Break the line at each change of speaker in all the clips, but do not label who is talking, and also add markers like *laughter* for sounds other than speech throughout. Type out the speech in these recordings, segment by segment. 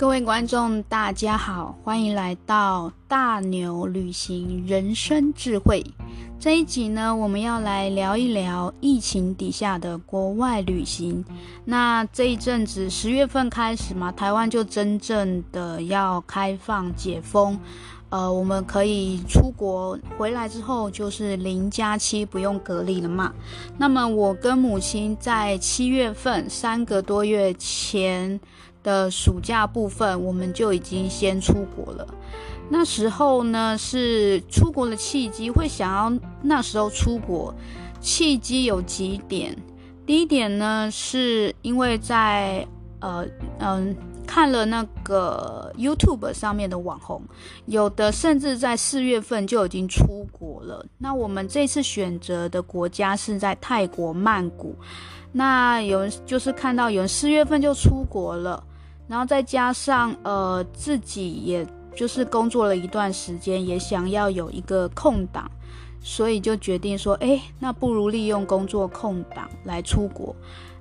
各位观众，大家好，欢迎来到大牛旅行人生智慧。这一集呢，我们要来聊一聊疫情底下的国外旅行。那这一阵子十月份开始嘛，台湾就真正的要开放解封，呃，我们可以出国，回来之后就是零加七，不用隔离了嘛。那么我跟母亲在七月份三个多月前的暑假部分，我们就已经先出国了。那时候呢，是出国的契机，会想要那时候出国，契机有几点。第一点呢，是因为在呃嗯看了那个 YouTube 上面的网红，有的甚至在四月份就已经出国了。那我们这次选择的国家是在泰国曼谷。那有就是看到有人四月份就出国了。然后再加上呃自己也就是工作了一段时间，也想要有一个空档，所以就决定说，哎，那不如利用工作空档来出国。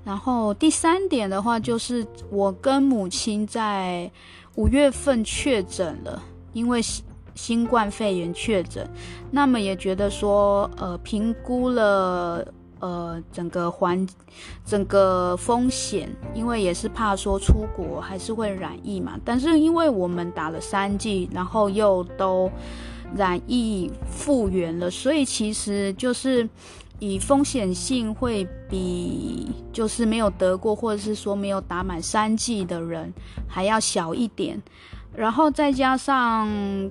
然后第三点的话，就是我跟母亲在五月份确诊了，因为新新冠肺炎确诊，那么也觉得说，呃，评估了。呃，整个环，整个风险，因为也是怕说出国还是会染疫嘛。但是因为我们打了三剂，然后又都染疫复原了，所以其实就是以风险性会比就是没有得过或者是说没有打满三剂的人还要小一点。然后再加上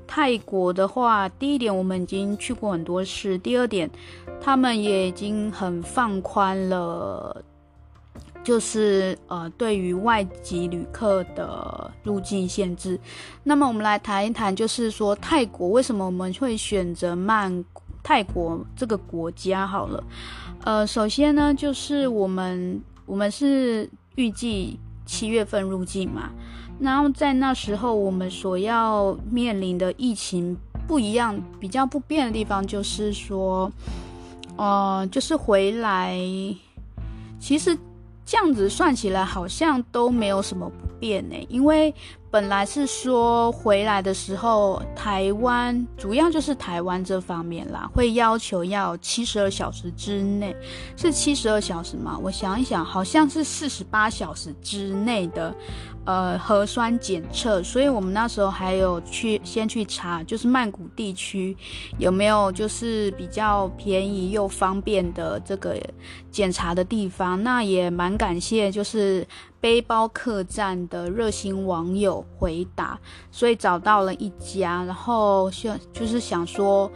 泰国的话，第一点我们已经去过很多次，第二点他们也已经很放宽了，就是呃对于外籍旅客的入境限制。那么我们来谈一谈，就是说泰国为什么我们会选择曼泰国这个国家？好了，呃，首先呢，就是我们我们是预计七月份入境嘛。然后在那时候，我们所要面临的疫情不一样，比较不变的地方就是说，哦，就是回来，其实这样子算起来好像都没有什么不变呢，因为。本来是说回来的时候，台湾主要就是台湾这方面啦，会要求要七十二小时之内，是七十二小时吗？我想一想，好像是四十八小时之内的，呃，核酸检测。所以我们那时候还有去先去查，就是曼谷地区有没有就是比较便宜又方便的这个检查的地方。那也蛮感谢，就是。背包客栈的热心网友回答，所以找到了一家，然后就就是想说，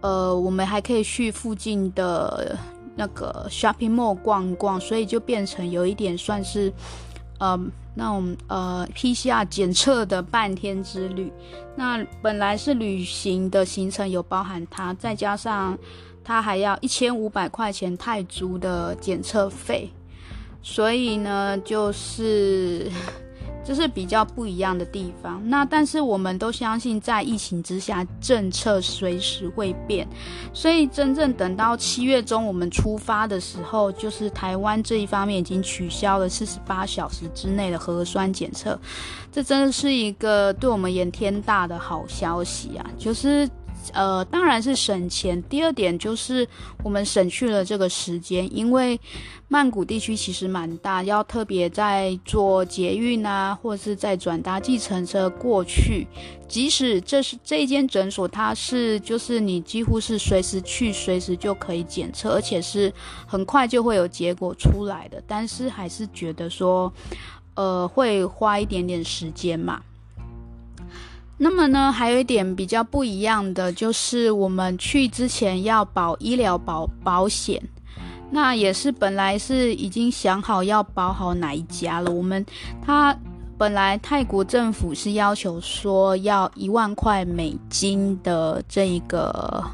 呃，我们还可以去附近的那个 shopping mall 逛逛，所以就变成有一点算是，呃，那种呃 PCR 检测的半天之旅。那本来是旅行的行程有包含它，再加上它还要一千五百块钱泰铢的检测费。所以呢，就是 *laughs* 这是比较不一样的地方。那但是我们都相信，在疫情之下，政策随时会变。所以真正等到七月中我们出发的时候，就是台湾这一方面已经取消了四十八小时之内的核酸检测。这真的是一个对我们言天大的好消息啊！就是。呃，当然是省钱。第二点就是我们省去了这个时间，因为曼谷地区其实蛮大，要特别在坐捷运啊，或是在转搭计程车过去。即使这是这间诊所，它是就是你几乎是随时去，随时就可以检测，而且是很快就会有结果出来的。但是还是觉得说，呃，会花一点点时间嘛。那么呢，还有一点比较不一样的，就是我们去之前要保医疗保保险，那也是本来是已经想好要保好哪一家了。我们他本来泰国政府是要求说要一万块美金的这一个，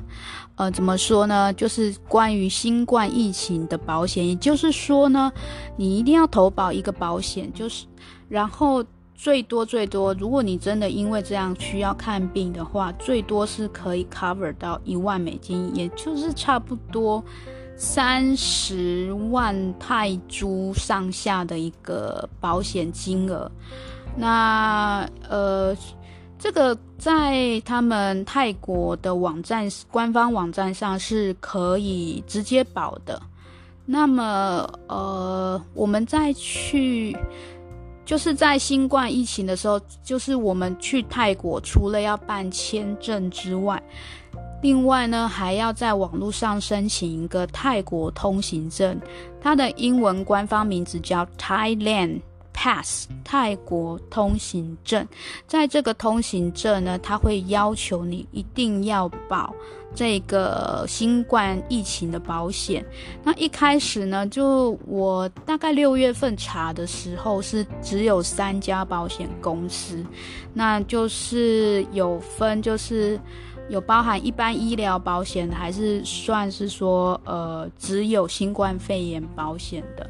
呃，怎么说呢？就是关于新冠疫情的保险，也就是说呢，你一定要投保一个保险，就是然后。最多最多，如果你真的因为这样需要看病的话，最多是可以 cover 到一万美金，也就是差不多三十万泰铢上下的一个保险金额。那呃，这个在他们泰国的网站官方网站上是可以直接保的。那么呃，我们再去。就是在新冠疫情的时候，就是我们去泰国，除了要办签证之外，另外呢，还要在网络上申请一个泰国通行证，它的英文官方名字叫 Thailand Pass，泰国通行证。在这个通行证呢，它会要求你一定要保。这个新冠疫情的保险，那一开始呢，就我大概六月份查的时候是只有三家保险公司，那就是有分，就是有包含一般医疗保险，还是算是说呃只有新冠肺炎保险的。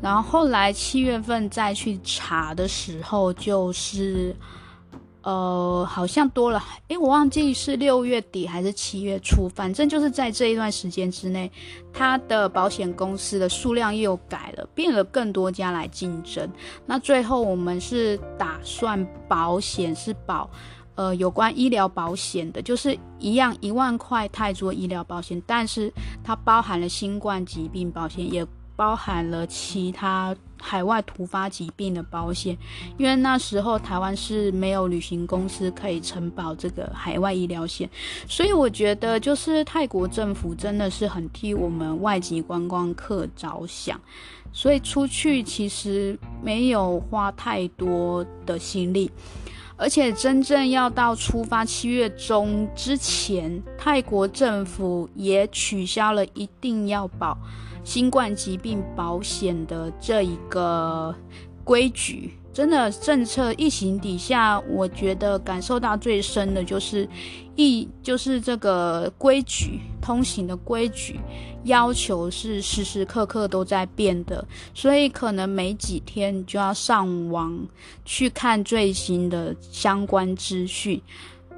然后后来七月份再去查的时候，就是。呃，好像多了，诶，我忘记是六月底还是七月初，反正就是在这一段时间之内，它的保险公司的数量又改了，变了更多家来竞争。那最后我们是打算保险是保，呃，有关医疗保险的，就是一样一万块泰铢医疗保险，但是它包含了新冠疾病保险，也包含了其他。海外突发疾病的保险，因为那时候台湾是没有旅行公司可以承保这个海外医疗险，所以我觉得就是泰国政府真的是很替我们外籍观光客着想，所以出去其实没有花太多的心力，而且真正要到出发七月中之前，泰国政府也取消了一定要保。新冠疾病保险的这一个规矩，真的政策疫情底下，我觉得感受到最深的就是疫，就是这个规矩，通行的规矩要求是时时刻刻都在变的，所以可能没几天就要上网去看最新的相关资讯。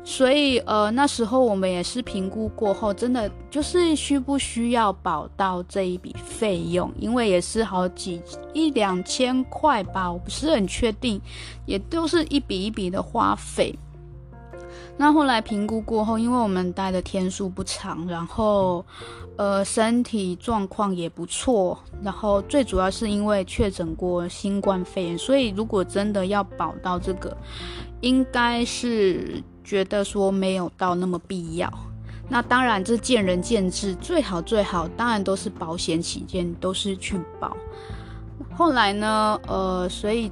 所以，呃，那时候我们也是评估过后，真的就是需不需要保到这一笔费用，因为也是好几一两千块吧，我不是很确定，也都是一笔一笔的花费。那后来评估过后，因为我们待的天数不长，然后，呃，身体状况也不错，然后最主要是因为确诊过新冠肺炎，所以如果真的要保到这个，应该是。觉得说没有到那么必要，那当然这见仁见智，最好最好当然都是保险起见，都是去保。后来呢，呃，所以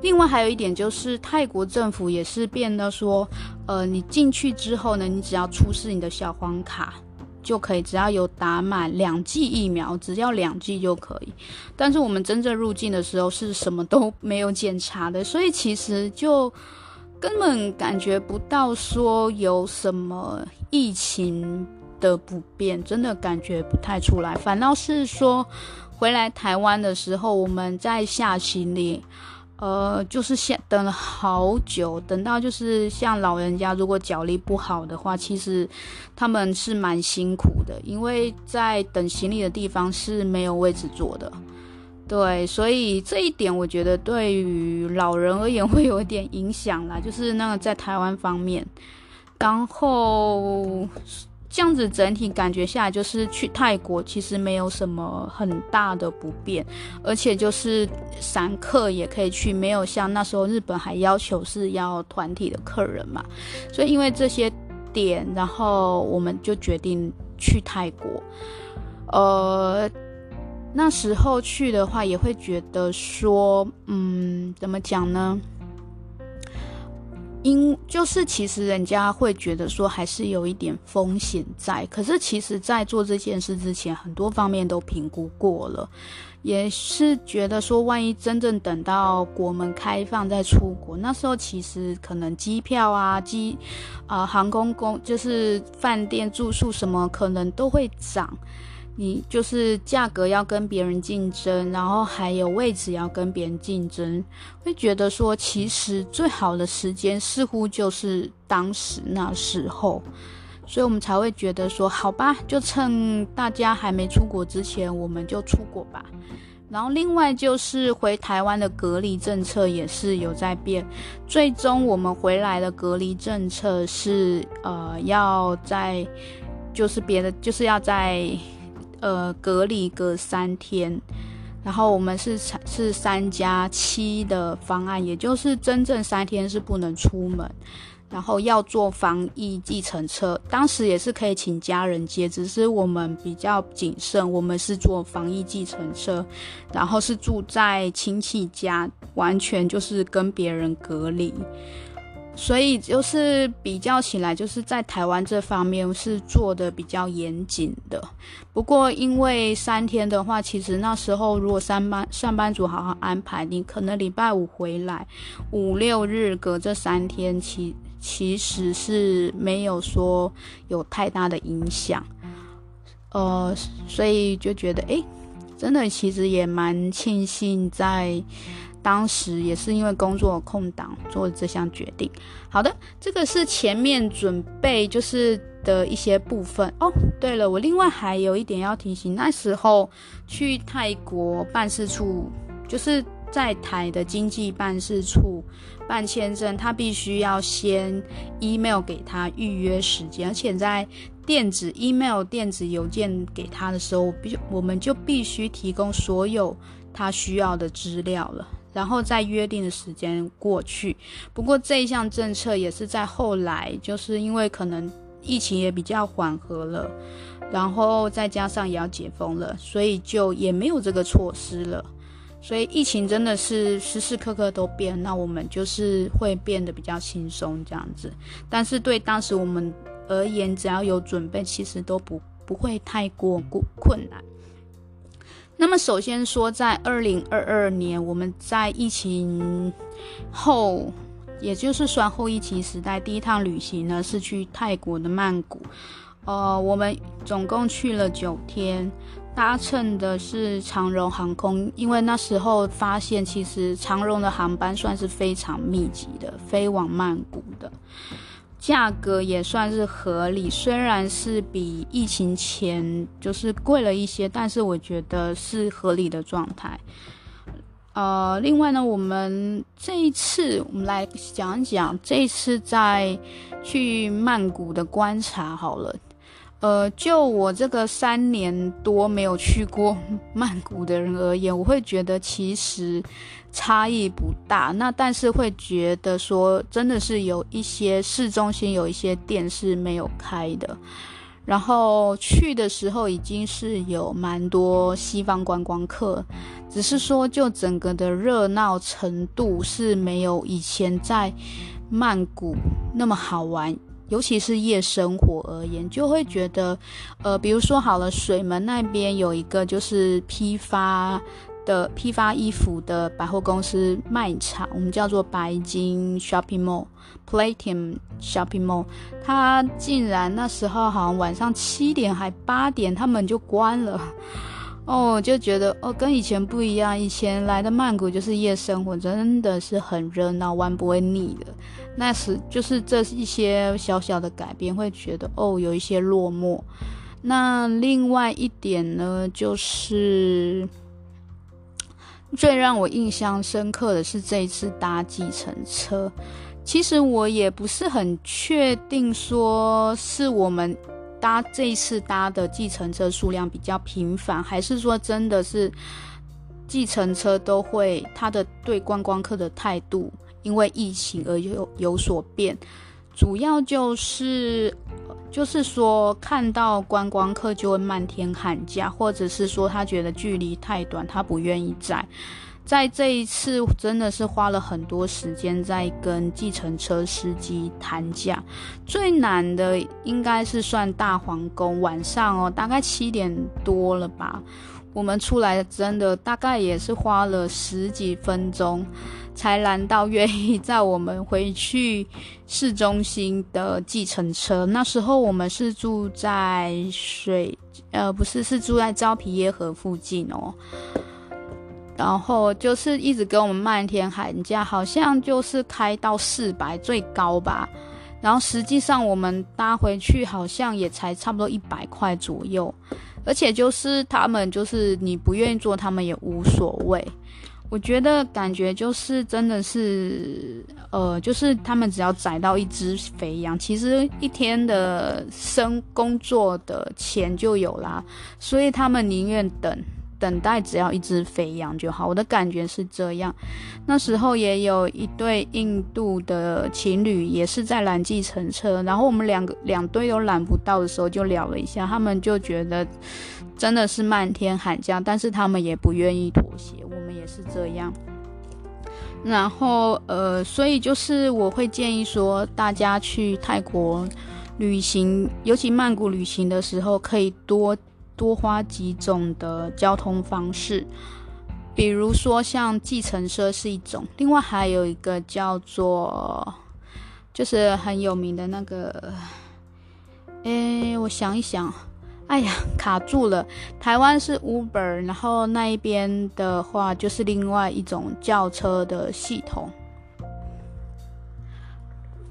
另外还有一点就是泰国政府也是变得说，呃，你进去之后呢，你只要出示你的小黄卡就可以，只要有打满两剂疫苗，只要两剂就可以。但是我们真正入境的时候是什么都没有检查的，所以其实就。根本感觉不到说有什么疫情的不便，真的感觉不太出来。反倒是说回来台湾的时候，我们在下行李，呃，就是先等了好久，等到就是像老人家如果脚力不好的话，其实他们是蛮辛苦的，因为在等行李的地方是没有位置坐的。对，所以这一点我觉得对于老人而言会有一点影响啦，就是那个在台湾方面，然后这样子整体感觉下来，就是去泰国其实没有什么很大的不便，而且就是散客也可以去，没有像那时候日本还要求是要团体的客人嘛，所以因为这些点，然后我们就决定去泰国，呃。那时候去的话，也会觉得说，嗯，怎么讲呢？因就是其实人家会觉得说，还是有一点风险在。可是其实，在做这件事之前，很多方面都评估过了，也是觉得说，万一真正等到国门开放再出国，那时候其实可能机票啊、机啊、航空公就是饭店住宿什么，可能都会涨。你就是价格要跟别人竞争，然后还有位置要跟别人竞争，会觉得说，其实最好的时间似乎就是当时那时候，所以我们才会觉得说，好吧，就趁大家还没出国之前，我们就出国吧。然后另外就是回台湾的隔离政策也是有在变，最终我们回来的隔离政策是呃要在就是别的就是要在呃隔离隔三天，然后我们是是三加七的方案，也就是真正三天是不能出门。然后要坐防疫计程车，当时也是可以请家人接，只是我们比较谨慎，我们是坐防疫计程车，然后是住在亲戚家，完全就是跟别人隔离，所以就是比较起来，就是在台湾这方面是做的比较严谨的。不过因为三天的话，其实那时候如果上班上班族好好安排，你可能礼拜五回来，五六日隔这三天其。其实是没有说有太大的影响，呃，所以就觉得，诶，真的其实也蛮庆幸，在当时也是因为工作空档做这项决定。好的，这个是前面准备就是的一些部分哦。对了，我另外还有一点要提醒，那时候去泰国办事处就是。在台的经济办事处办签证，他必须要先 email 给他预约时间，而且在电子 email 电子邮件给他的时候，必我们就必须提供所有他需要的资料了，然后在约定的时间过去。不过这一项政策也是在后来，就是因为可能疫情也比较缓和了，然后再加上也要解封了，所以就也没有这个措施了。所以疫情真的是时时刻刻都变，那我们就是会变得比较轻松这样子。但是对当时我们而言，只要有准备，其实都不不会太过困难。那么首先说，在二零二二年，我们在疫情后，也就是算后疫情时代，第一趟旅行呢是去泰国的曼谷。呃，我们总共去了九天。搭乘的是长荣航空，因为那时候发现其实长荣的航班算是非常密集的，飞往曼谷的，价格也算是合理，虽然是比疫情前就是贵了一些，但是我觉得是合理的状态。呃，另外呢，我们这一次我们来讲一讲这一次在去曼谷的观察好了。呃，就我这个三年多没有去过曼谷的人而言，我会觉得其实差异不大。那但是会觉得说，真的是有一些市中心有一些店是没有开的。然后去的时候已经是有蛮多西方观光客，只是说就整个的热闹程度是没有以前在曼谷那么好玩。尤其是夜生活而言，就会觉得，呃，比如说好了，水门那边有一个就是批发的批发衣服的百货公司卖场，我们叫做白金 Shopping Mall、Platinum Shopping Mall，它竟然那时候好像晚上七点还八点，他们就关了。哦，就觉得哦，跟以前不一样。以前来的曼谷就是夜生活，真的是很热闹，玩不会腻的。那时就是这一些小小的改变，会觉得哦，有一些落寞。那另外一点呢，就是最让我印象深刻的是这一次搭计程车。其实我也不是很确定，说是我们。搭这一次搭的计程车数量比较频繁，还是说真的是计程车都会他的对观光客的态度因为疫情而有有所变？主要就是就是说看到观光客就会漫天喊价，或者是说他觉得距离太短，他不愿意载。在这一次真的是花了很多时间在跟计程车司机谈价，最难的应该是算大皇宫晚上哦，大概七点多了吧，我们出来真的大概也是花了十几分钟才拦到愿意载我们回去市中心的计程车。那时候我们是住在水，呃，不是，是住在昭披耶河附近哦。然后就是一直跟我们漫天喊价，好像就是开到四百最高吧。然后实际上我们搭回去好像也才差不多一百块左右，而且就是他们就是你不愿意做，他们也无所谓。我觉得感觉就是真的是，呃，就是他们只要宰到一只肥羊，其实一天的生工作的钱就有啦，所以他们宁愿等。等待只要一只肥羊就好，我的感觉是这样。那时候也有一对印度的情侣，也是在拦计程车，然后我们两个两队都拦不到的时候，就聊了一下，他们就觉得真的是漫天喊价，但是他们也不愿意妥协，我们也是这样。然后呃，所以就是我会建议说，大家去泰国旅行，尤其曼谷旅行的时候，可以多。多花几种的交通方式，比如说像计程车是一种，另外还有一个叫做，就是很有名的那个，诶，我想一想，哎呀，卡住了。台湾是 Uber，然后那一边的话就是另外一种叫车的系统。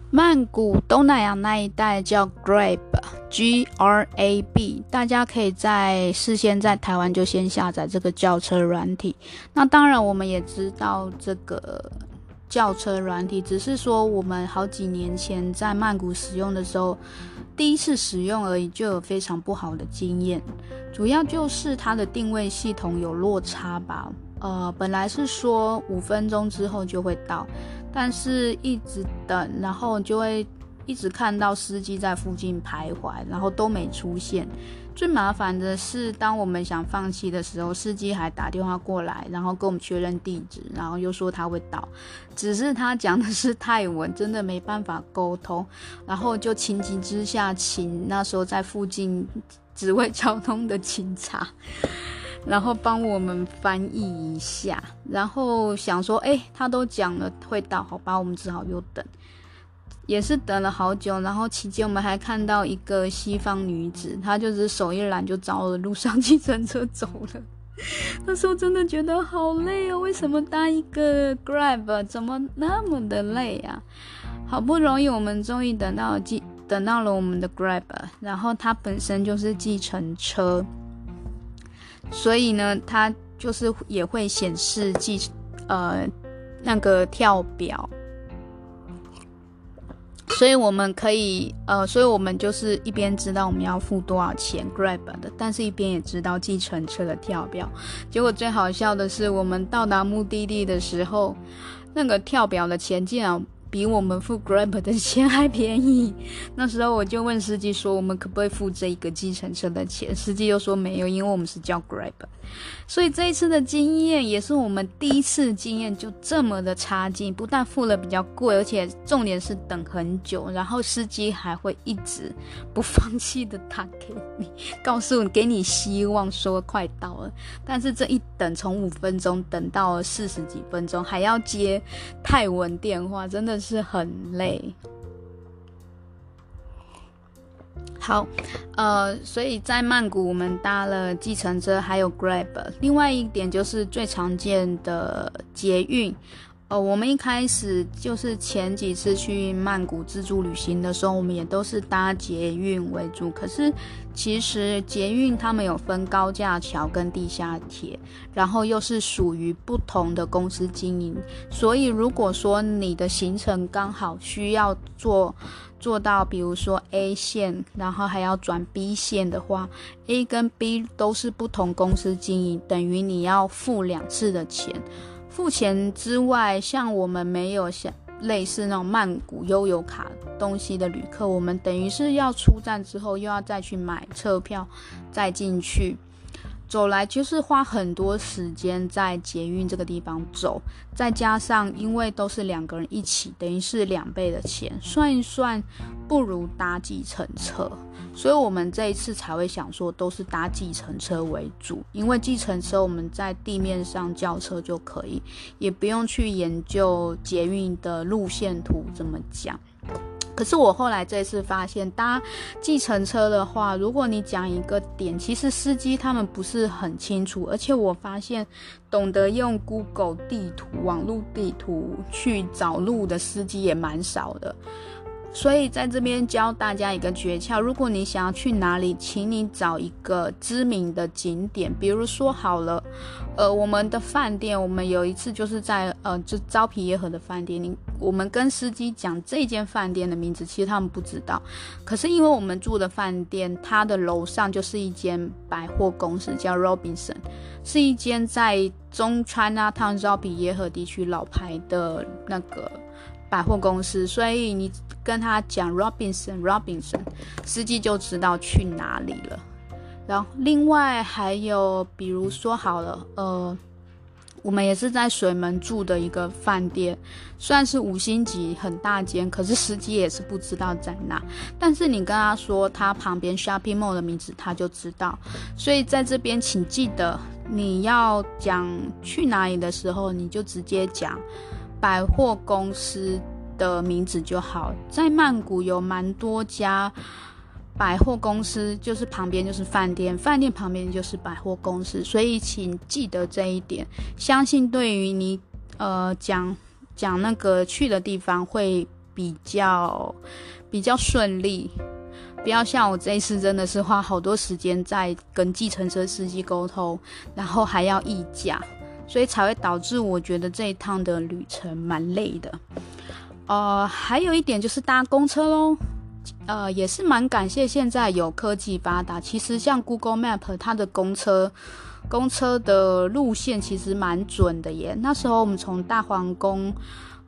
曼谷东南亚那一带叫 Grab，G R A B，大家可以在事先在台湾就先下载这个轿车软体。那当然，我们也知道这个轿车软体，只是说我们好几年前在曼谷使用的时候，第一次使用而已，就有非常不好的经验。主要就是它的定位系统有落差吧。呃，本来是说五分钟之后就会到。但是一直等，然后就会一直看到司机在附近徘徊，然后都没出现。最麻烦的是，当我们想放弃的时候，司机还打电话过来，然后跟我们确认地址，然后又说他会到。只是他讲的是泰文，真的没办法沟通。然后就情急之下，请那时候在附近指挥交通的警察。然后帮我们翻译一下，然后想说，哎，他都讲了会到，好吧，我们只好又等，也是等了好久。然后期间我们还看到一个西方女子，她就是手一拦就招了路上计程车走了。那时候真的觉得好累哦，为什么搭一个 Grab 怎么那么的累啊？好不容易我们终于等到计，等到了我们的 Grab，然后它本身就是计程车。所以呢，它就是也会显示计，呃，那个跳表。所以我们可以，呃，所以我们就是一边知道我们要付多少钱 Grab 的，但是一边也知道计程车的跳表。结果最好笑的是，我们到达目的地的时候，那个跳表的钱竟然。比我们付 Grab 的钱还便宜。*laughs* 那时候我就问司机说：“我们可不可以付这一个计程车的钱？”司机又说：“没有，因为我们是叫 Grab。”所以这一次的经验也是我们第一次经验就这么的差劲，不但付了比较贵，而且重点是等很久，然后司机还会一直不放弃的打给你，告诉你给你希望，说快到了。但是这一等从五分钟等到了四十几分钟，还要接泰文电话，真的是很累。好，呃，所以在曼谷我们搭了计程车，还有 Grab。另外一点就是最常见的捷运。呃，我们一开始就是前几次去曼谷自助旅行的时候，我们也都是搭捷运为主。可是其实捷运他们有分高架桥跟地下铁，然后又是属于不同的公司经营。所以如果说你的行程刚好需要坐坐到，比如说 A 线，然后还要转 B 线的话，A 跟 B 都是不同公司经营，等于你要付两次的钱。付钱之外，像我们没有像类似那种曼谷悠游卡东西的旅客，我们等于是要出站之后又要再去买车票，再进去。走来就是花很多时间在捷运这个地方走，再加上因为都是两个人一起，等于是两倍的钱，算一算不如搭计程车，所以我们这一次才会想说都是搭计程车为主，因为计程车我们在地面上叫车就可以，也不用去研究捷运的路线图怎么讲。可是我后来这次发现，搭计程车的话，如果你讲一个点，其实司机他们不是很清楚，而且我发现懂得用 Google 地图、网络地图去找路的司机也蛮少的。所以在这边教大家一个诀窍：如果你想要去哪里，请你找一个知名的景点，比如说好了，呃，我们的饭店，我们有一次就是在呃，就招皮耶河的饭店，你我们跟司机讲这间饭店的名字，其实他们不知道，可是因为我们住的饭店，它的楼上就是一间百货公司，叫 Robinson，是一间在中川啊，汤招皮耶河地区老牌的那个。百货公司，所以你跟他讲 Robinson Robinson，司机就知道去哪里了。然后另外还有，比如说好了，呃，我们也是在水门住的一个饭店，算是五星级很大间，可是司机也是不知道在哪。但是你跟他说他旁边 Shopping Mall 的名字，他就知道。所以在这边请记得，你要讲去哪里的时候，你就直接讲。百货公司的名字就好，在曼谷有蛮多家百货公司，就是旁边就是饭店，饭店旁边就是百货公司，所以请记得这一点。相信对于你呃讲讲那个去的地方会比较比较顺利，不要像我这一次真的是花好多时间在跟计程车司机沟通，然后还要议价。所以才会导致我觉得这一趟的旅程蛮累的，呃，还有一点就是搭公车喽，呃，也是蛮感谢现在有科技发达。其实像 Google Map 它的公车，公车的路线其实蛮准的耶。那时候我们从大皇宫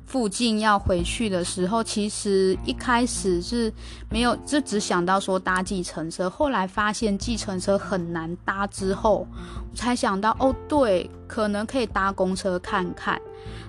附近要回去的时候，其实一开始是没有，就只想到说搭计程车。后来发现计程车很难搭之后，才想到哦，对，可能可以搭公车看看。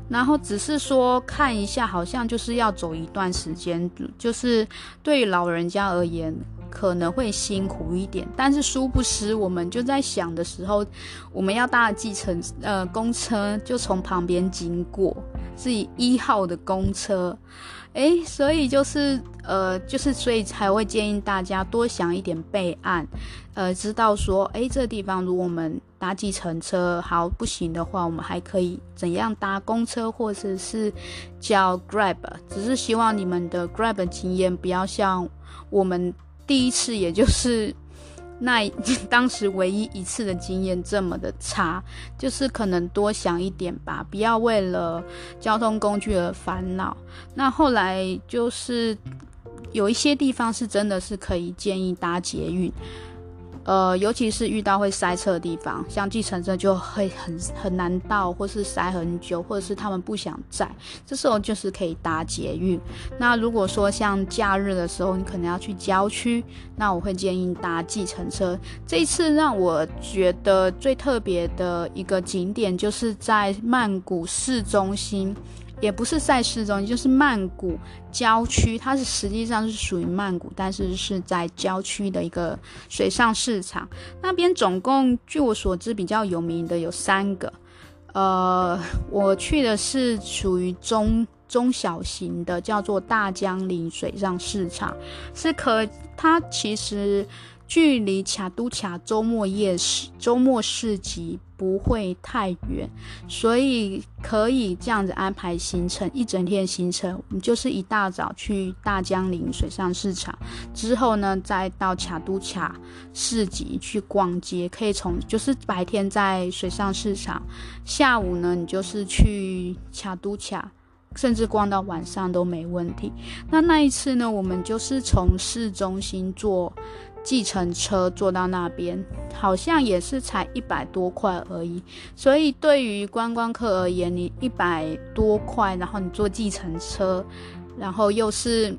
然后只是说看一下，好像就是要走一段时间，就是对老人家而言。可能会辛苦一点，但是殊不知，我们就在想的时候，我们要搭的计程呃公车就从旁边经过，是以一号的公车，诶，所以就是呃就是所以才会建议大家多想一点备案，呃，知道说，诶，这地方如果我们搭计程车好不行的话，我们还可以怎样搭公车或者是叫 Grab，只是希望你们的 Grab 经验不要像我们。第一次，也就是那 *laughs* 当时唯一一次的经验这么的差，就是可能多想一点吧，不要为了交通工具而烦恼。那后来就是有一些地方是真的是可以建议搭捷运。呃，尤其是遇到会塞车的地方，像计程车就会很很难到，或是塞很久，或者是他们不想载，这时候就是可以搭捷运。那如果说像假日的时候，你可能要去郊区，那我会建议搭计程车。这一次让我觉得最特别的一个景点，就是在曼谷市中心。也不是在市中心，就是曼谷郊区，它是实际上是属于曼谷，但是是在郊区的一个水上市场。那边总共据我所知比较有名的有三个，呃，我去的是属于中中小型的，叫做大江岭水上市场，是可它其实。距离卡都卡周末夜市、周末市集不会太远，所以可以这样子安排行程，一整天行程，我们就是一大早去大江陵水上市场，之后呢，再到卡都卡市集去逛街，可以从就是白天在水上市场，下午呢，你就是去卡都卡，甚至逛到晚上都没问题。那那一次呢，我们就是从市中心坐。计程车坐到那边，好像也是才一百多块而已。所以对于观光客而言，你一百多块，然后你坐计程车，然后又是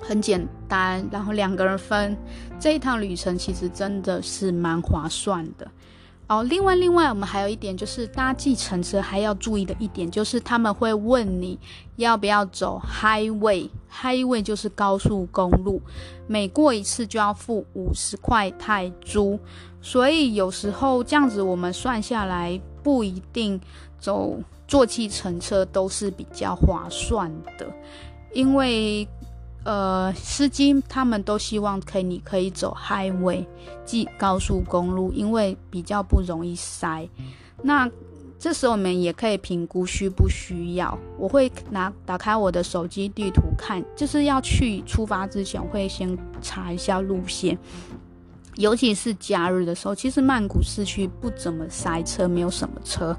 很简单，然后两个人分，这一趟旅程其实真的是蛮划算的。哦，另外，另外，我们还有一点就是搭计程车还要注意的一点，就是他们会问你要不要走 highway，highway 就是高速公路，每过一次就要付五十块泰铢，所以有时候这样子我们算下来不一定走坐计程车都是比较划算的，因为。呃，司机他们都希望可以，你可以走 highway，即高速公路，因为比较不容易塞。那这时候我们也可以评估需不需要。我会拿打开我的手机地图看，就是要去出发之前，会先查一下路线。尤其是假日的时候，其实曼谷市区不怎么塞车，没有什么车。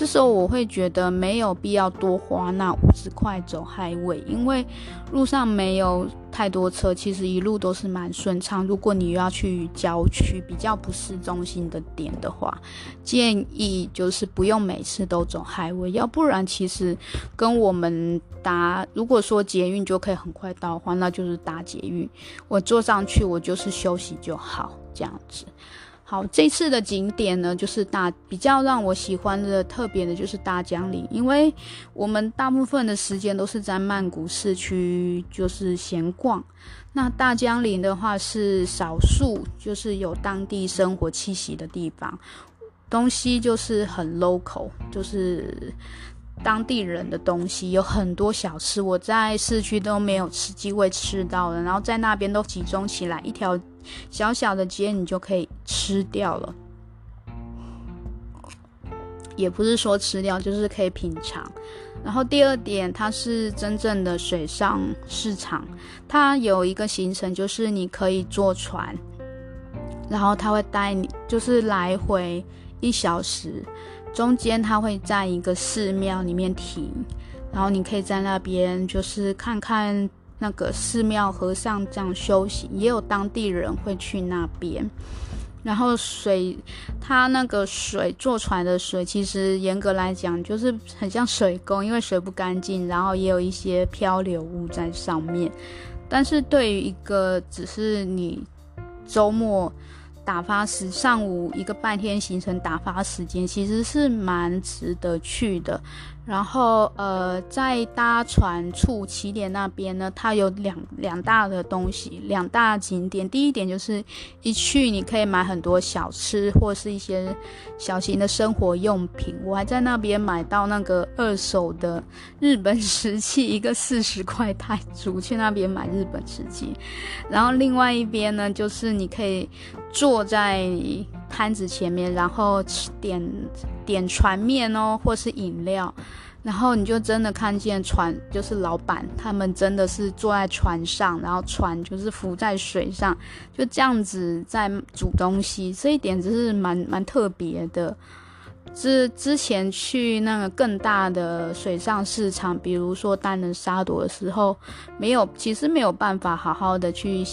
这时候我会觉得没有必要多花那五十块走 highway，因为路上没有太多车，其实一路都是蛮顺畅。如果你要去郊区比较不市中心的点的话，建议就是不用每次都走 highway，要不然其实跟我们搭，如果说捷运就可以很快到的话，那就是搭捷运。我坐上去，我就是休息就好，这样子。好，这次的景点呢，就是大比较让我喜欢的特别的就是大江岭，因为我们大部分的时间都是在曼谷市区就是闲逛，那大江岭的话是少数就是有当地生活气息的地方，东西就是很 local，就是当地人的东西，有很多小吃，我在市区都没有吃机会吃到的，然后在那边都集中起来一条。小小的街你就可以吃掉了，也不是说吃掉，就是可以品尝。然后第二点，它是真正的水上市场，它有一个行程，就是你可以坐船，然后它会带你，就是来回一小时，中间它会在一个寺庙里面停，然后你可以在那边就是看看。那个寺庙和尚这样修行，也有当地人会去那边。然后水，它那个水坐船的水，其实严格来讲就是很像水沟，因为水不干净，然后也有一些漂流物在上面。但是对于一个只是你周末打发时，上午一个半天行程打发时间，其实是蛮值得去的。然后，呃，在搭船处起点那边呢，它有两两大的东西，两大景点。第一点就是一去你可以买很多小吃或是一些小型的生活用品。我还在那边买到那个二手的日本石器，一个四十块泰铢，去那边买日本石器。然后另外一边呢，就是你可以坐在摊子前面，然后点点船面哦，或是饮料，然后你就真的看见船，就是老板他们真的是坐在船上，然后船就是浮在水上，就这样子在煮东西，这一点只是蛮蛮特别的。之之前去那个更大的水上市场，比如说单人沙朵的时候，没有，其实没有办法好好的去。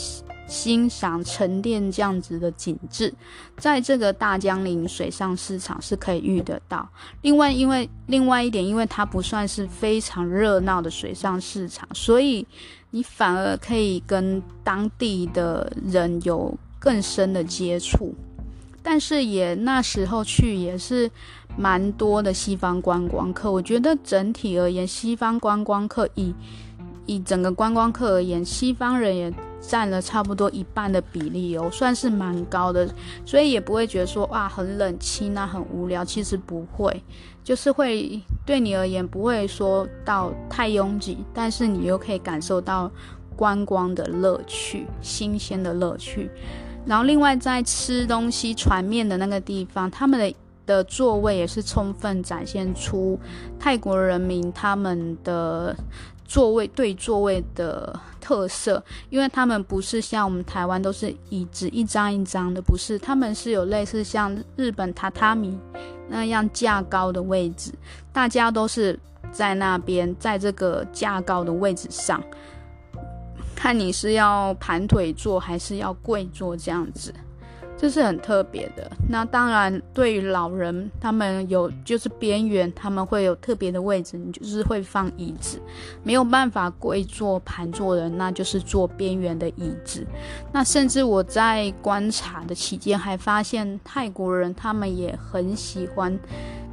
欣赏沉淀这样子的景致，在这个大江陵水上市场是可以遇得到。另外，因为另外一点，因为它不算是非常热闹的水上市场，所以你反而可以跟当地的人有更深的接触。但是也那时候去也是蛮多的西方观光客。我觉得整体而言，西方观光客以以整个观光客而言，西方人也。占了差不多一半的比例哦，算是蛮高的，所以也不会觉得说哇很冷清啊，很无聊。其实不会，就是会对你而言不会说到太拥挤，但是你又可以感受到观光的乐趣、新鲜的乐趣。然后另外在吃东西船面的那个地方，他们的的座位也是充分展现出泰国人民他们的。座位对座位的特色，因为他们不是像我们台湾都是椅子一张一张的，不是，他们是有类似像日本榻榻米那样架高的位置，大家都是在那边，在这个架高的位置上，看你是要盘腿坐还是要跪坐这样子。这是很特别的。那当然，对于老人，他们有就是边缘，他们会有特别的位置，你就是会放椅子，没有办法跪坐盘坐的，那就是坐边缘的椅子。那甚至我在观察的期间，还发现泰国人他们也很喜欢，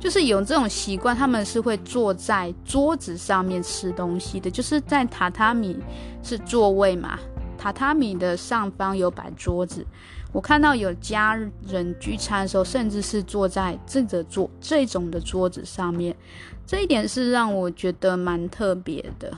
就是有这种习惯，他们是会坐在桌子上面吃东西的，就是在榻榻米是座位嘛，榻榻米的上方有摆桌子。我看到有家人聚餐的时候，甚至是坐在这个桌这种的桌子上面，这一点是让我觉得蛮特别的。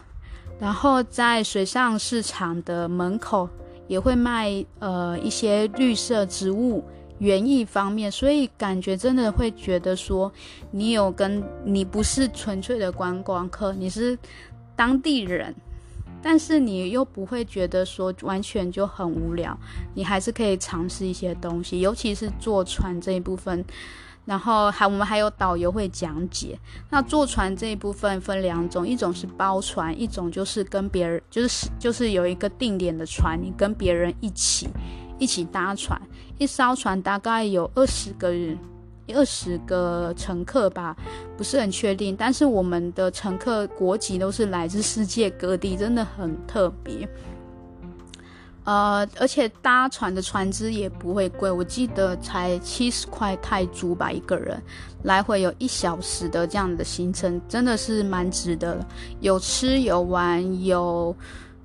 然后在水上市场的门口也会卖呃一些绿色植物园艺方面，所以感觉真的会觉得说，你有跟你不是纯粹的观光客，你是当地人，但是你又不会觉得说完全就很无聊，你还是可以尝试一些东西，尤其是坐船这一部分。然后还我们还有导游会讲解。那坐船这一部分分两种，一种是包船，一种就是跟别人就是就是有一个定点的船，你跟别人一起一起搭船。一艘船大概有二十个人，二十个乘客吧，不是很确定。但是我们的乘客国籍都是来自世界各地，真的很特别。呃，而且搭船的船只也不会贵，我记得才七十块泰铢吧一个人，来回有一小时的这样的行程，真的是蛮值得的。有吃有玩有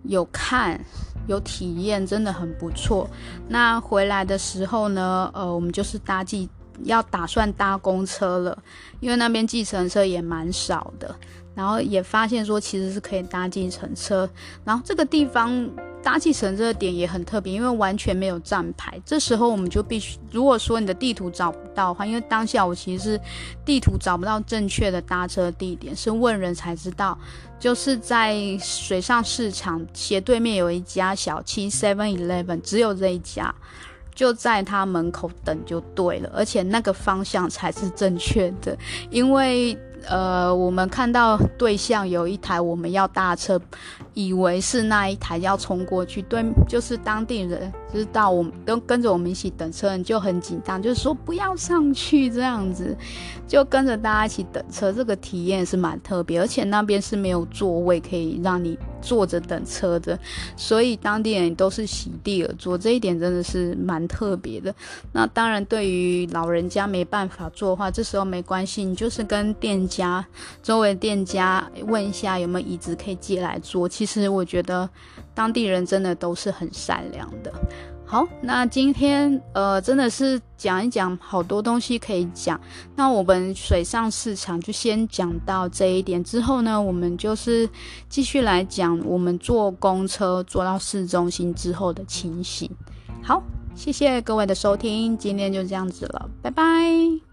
有看有体验，真的很不错。那回来的时候呢，呃，我们就是搭计要打算搭公车了，因为那边计程车也蛮少的，然后也发现说其实是可以搭计程车，然后这个地方。搭计程车的点也很特别，因为完全没有站牌。这时候我们就必须，如果说你的地图找不到的话，因为当下我其实是地图找不到正确的搭车地点，是问人才知道，就是在水上市场斜对面有一家小七 Seven Eleven，只有这一家，就在他门口等就对了，而且那个方向才是正确的，因为。呃，我们看到对象有一台我们要搭车，以为是那一台要冲过去，对，就是当地人知道我们跟跟着我们一起等车，人就很紧张，就是说不要上去这样子，就跟着大家一起等车，这个体验是蛮特别，而且那边是没有座位可以让你坐着等车的，所以当地人都是席地而坐，这一点真的是蛮特别的。那当然，对于老人家没办法坐的话，这时候没关系，你就是跟店家、周围店家问一下有没有椅子可以借来坐。其实我觉得当地人真的都是很善良的。好，那今天呃真的是讲一讲好多东西可以讲。那我们水上市场就先讲到这一点，之后呢，我们就是继续来讲我们坐公车坐到市中心之后的情形。好，谢谢各位的收听，今天就这样子了，拜拜。